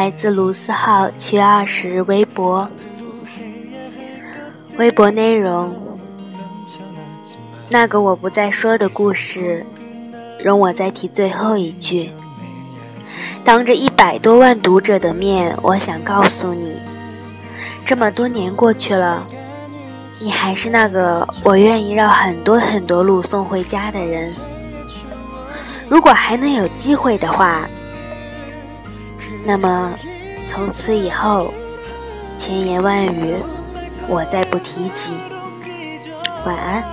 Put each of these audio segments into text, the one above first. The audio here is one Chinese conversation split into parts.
来自卢思浩七月二十日微博。微博内容：那个我不再说的故事，容我再提最后一句。当着一百多万读者的面，我想告诉你，这么多年过去了，你还是那个我愿意绕很多很多路送回家的人。如果还能有机会的话。那么，从此以后，千言万语，我再不提及。晚安。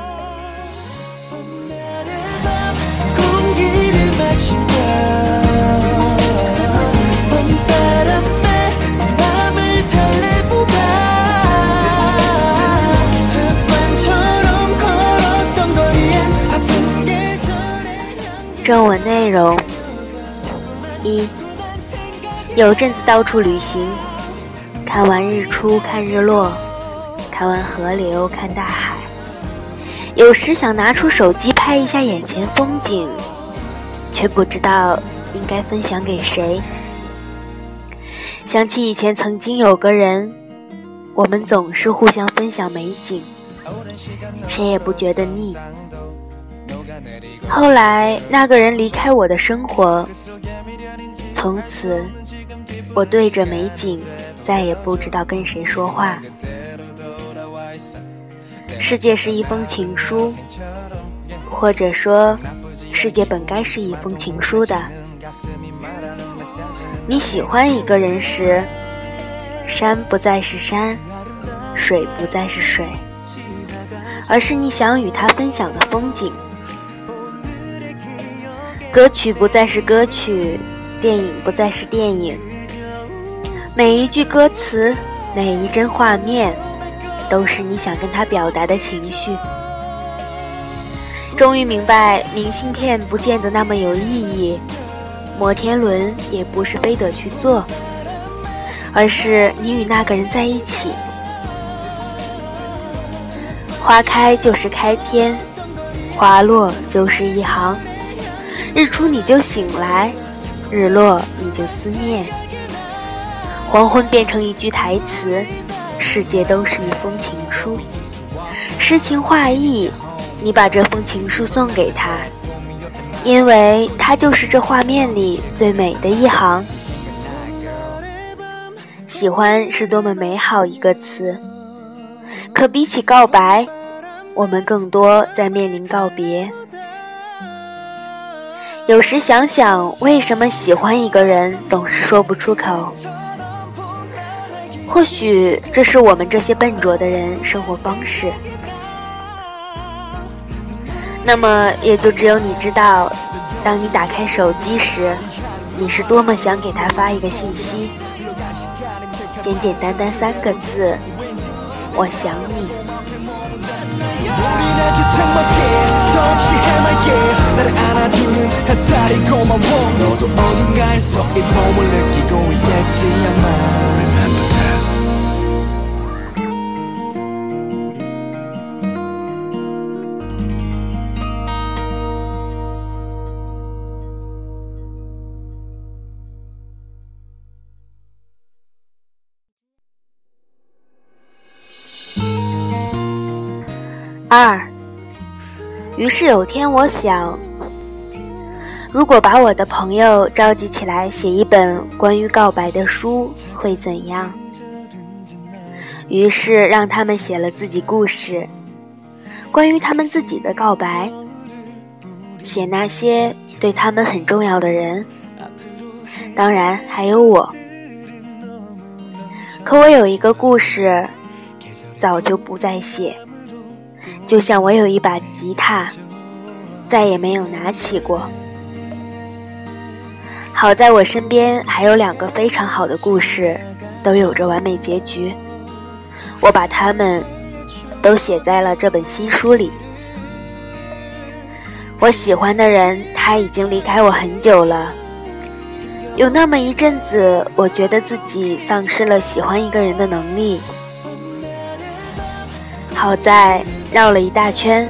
正文内容一。有阵子到处旅行，看完日出看日落，看完河流看大海。有时想拿出手机拍一下眼前风景，却不知道应该分享给谁。想起以前曾经有个人，我们总是互相分享美景，谁也不觉得腻。后来那个人离开我的生活，从此。我对着美景，再也不知道跟谁说话。世界是一封情书，或者说，世界本该是一封情书的。你喜欢一个人时，山不再是山，水不再是水，而是你想与他分享的风景。歌曲不再是歌曲，电影不再是电影。每一句歌词，每一帧画面，都是你想跟他表达的情绪。终于明白，明信片不见得那么有意义，摩天轮也不是非得去做，而是你与那个人在一起。花开就是开篇，花落就是一行，日出你就醒来，日落你就思念。黄昏变成一句台词，世界都是一封情书，诗情画意。你把这封情书送给他，因为他就是这画面里最美的一行。喜欢是多么美好一个词，可比起告白，我们更多在面临告别。有时想想，为什么喜欢一个人总是说不出口？或许这是我们这些笨拙的人生活方式。那么也就只有你知道，当你打开手机时，你是多么想给他发一个信息，简简单单三个字：我想你。二，于是有天我想，如果把我的朋友召集起来写一本关于告白的书，会怎样？于是让他们写了自己故事，关于他们自己的告白，写那些对他们很重要的人，当然还有我。可我有一个故事，早就不再写。就像我有一把吉他，再也没有拿起过。好在我身边还有两个非常好的故事，都有着完美结局。我把它们都写在了这本新书里。我喜欢的人他已经离开我很久了。有那么一阵子，我觉得自己丧失了喜欢一个人的能力。好在。绕了一大圈，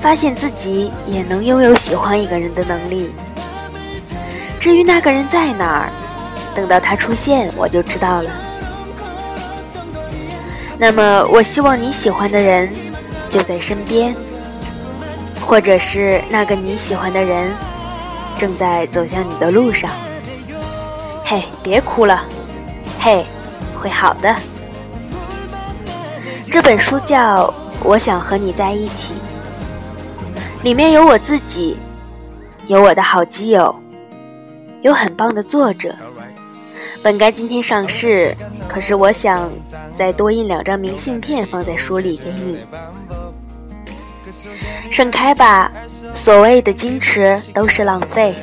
发现自己也能拥有喜欢一个人的能力。至于那个人在哪儿，等到他出现，我就知道了。那么，我希望你喜欢的人就在身边，或者是那个你喜欢的人正在走向你的路上。嘿，别哭了，嘿，会好的。这本书叫《我想和你在一起》，里面有我自己，有我的好基友，有很棒的作者。本该今天上市，可是我想再多印两张明信片放在书里给你。盛开吧，所谓的矜持都是浪费。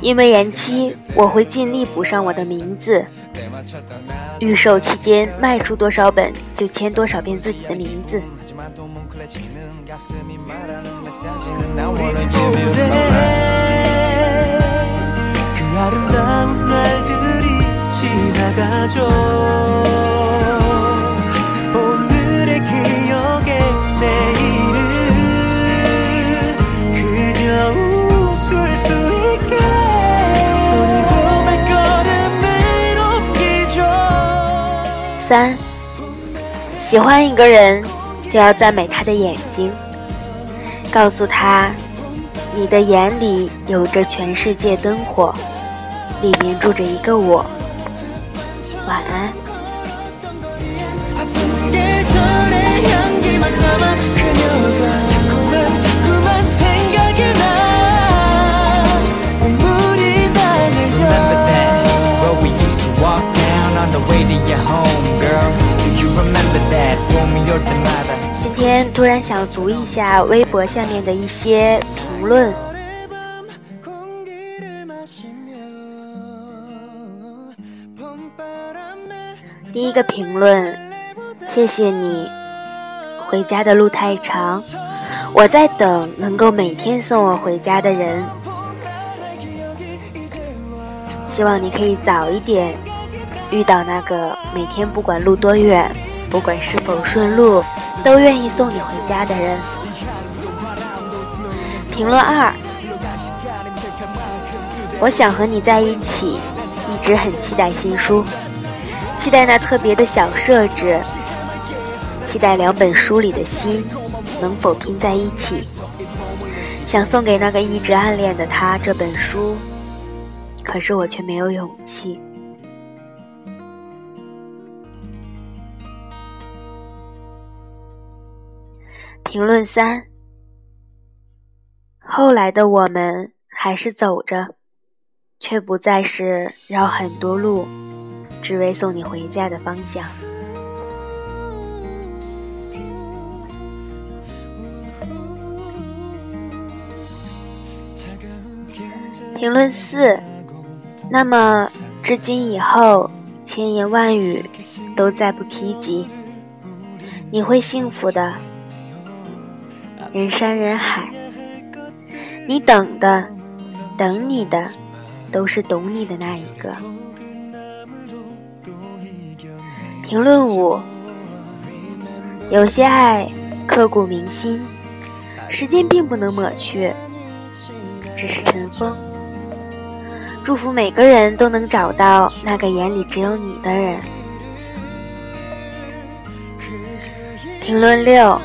因为延期，我会尽力补上我的名字。预售期间卖出多少本，就签多少遍自己的名字。三，喜欢一个人，就要赞美他的眼睛，告诉他，你的眼里有着全世界灯火，里面住着一个我。晚安。突然想读一下微博下面的一些评论。第一个评论，谢谢你。回家的路太长，我在等能够每天送我回家的人。希望你可以早一点遇到那个每天不管路多远，不管是否顺路，都愿意送你回家的人。评论二，我想和你在一起，一直很期待新书。期待那特别的小设置，期待两本书里的心能否拼在一起。想送给那个一直暗恋的他这本书，可是我却没有勇气。评论三：后来的我们还是走着，却不再是绕很多路。只为送你回家的方向。评论四，那么至今以后，千言万语都再不提及。你会幸福的，人山人海，你等的，等你的，都是懂你的那一个。评论五：有些爱刻骨铭心，时间并不能抹去，只是尘封。祝福每个人都能找到那个眼里只有你的人。评论六：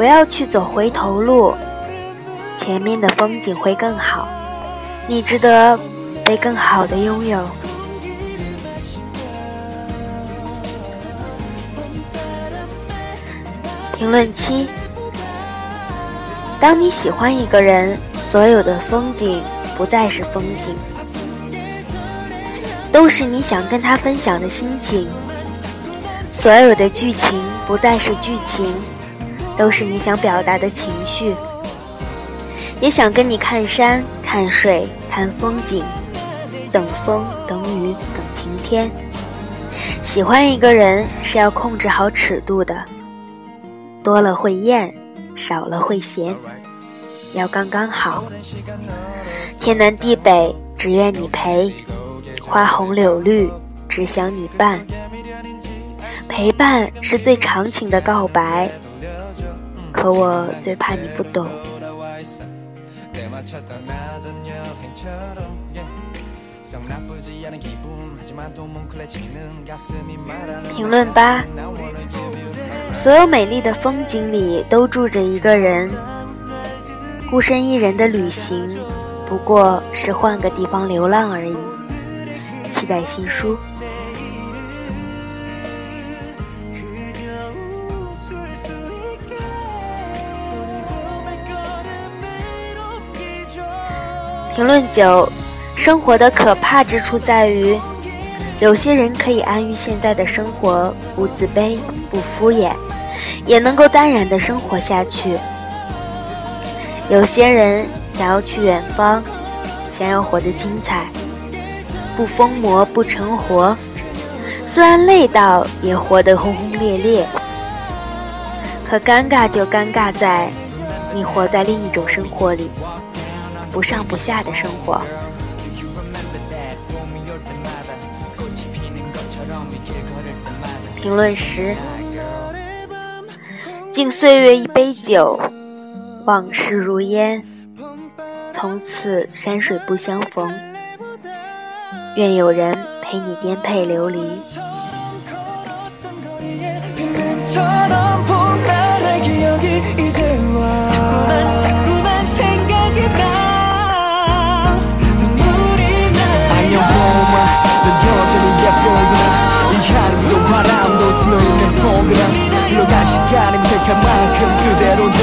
不要去走回头路，前面的风景会更好，你值得被更好的拥有。评论七：当你喜欢一个人，所有的风景不再是风景，都是你想跟他分享的心情；所有的剧情不再是剧情，都是你想表达的情绪。也想跟你看山、看水、看风景，等风、等雨、等晴天。喜欢一个人是要控制好尺度的。多了会厌，少了会嫌，要刚刚好。天南地北，只愿你陪；花红柳绿，只想你伴。陪伴是最长情的告白，可我最怕你不懂。评论八：所有美丽的风景里都住着一个人，孤身一人的旅行不过是换个地方流浪而已。期待新书。评论九：生活的可怕之处在于，有些人可以安于现在的生活，不自卑，不敷衍，也能够淡然的生活下去；有些人想要去远方，想要活得精彩，不疯魔不成活，虽然累到也活得轰轰烈烈。可尴尬就尴尬在，你活在另一种生活里。不上不下的生活。评论十：敬岁月一杯酒，往事如烟，从此山水不相逢。愿有人陪你颠沛流离。 생각한 만큼 그대로인데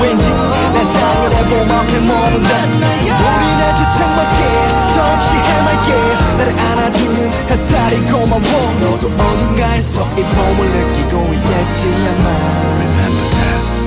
왠지 난 장애내 봄 앞에 머문다. 우린 아주 창밖에 더없이 해맑게 나를 안아주는 햇살이 고마워. 너도 어딘가에서 이 봄을 느끼고 있겠지 아마 Remember that.